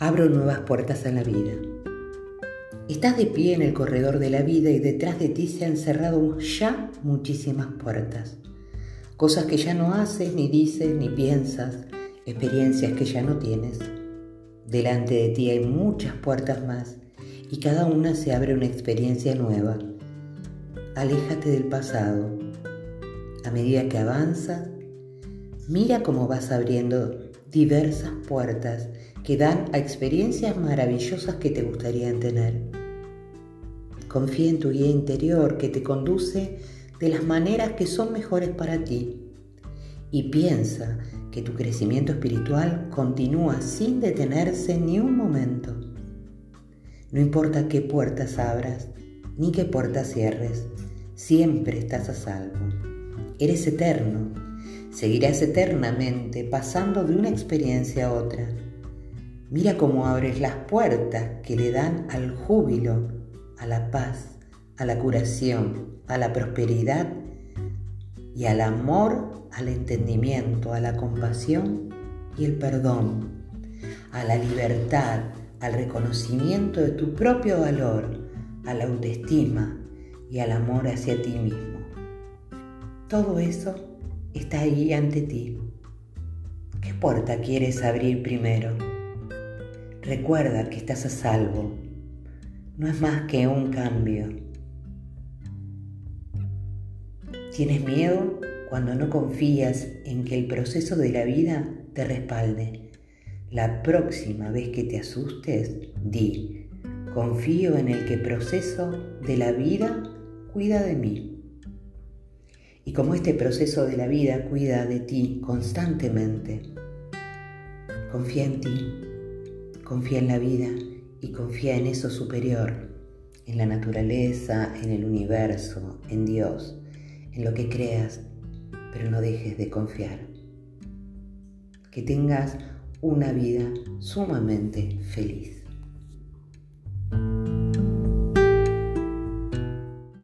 Abro nuevas puertas a la vida. Estás de pie en el corredor de la vida y detrás de ti se han cerrado ya muchísimas puertas. Cosas que ya no haces, ni dices, ni piensas, experiencias que ya no tienes. Delante de ti hay muchas puertas más y cada una se abre una experiencia nueva. Aléjate del pasado. A medida que avanzas, mira cómo vas abriendo diversas puertas que dan a experiencias maravillosas que te gustaría tener. Confía en tu guía interior que te conduce de las maneras que son mejores para ti y piensa que tu crecimiento espiritual continúa sin detenerse ni un momento. No importa qué puertas abras ni qué puertas cierres, siempre estás a salvo. Eres eterno, seguirás eternamente pasando de una experiencia a otra. Mira cómo abres las puertas que le dan al júbilo, a la paz, a la curación, a la prosperidad y al amor, al entendimiento, a la compasión y el perdón, a la libertad, al reconocimiento de tu propio valor, a la autoestima y al amor hacia ti mismo. Todo eso está ahí ante ti. ¿Qué puerta quieres abrir primero? Recuerda que estás a salvo. No es más que un cambio. Tienes miedo cuando no confías en que el proceso de la vida te respalde. La próxima vez que te asustes, di, confío en el que proceso de la vida cuida de mí. Y como este proceso de la vida cuida de ti constantemente, confía en ti, confía en la vida y confía en eso superior, en la naturaleza, en el universo, en Dios, en lo que creas, pero no dejes de confiar. Que tengas una vida sumamente feliz.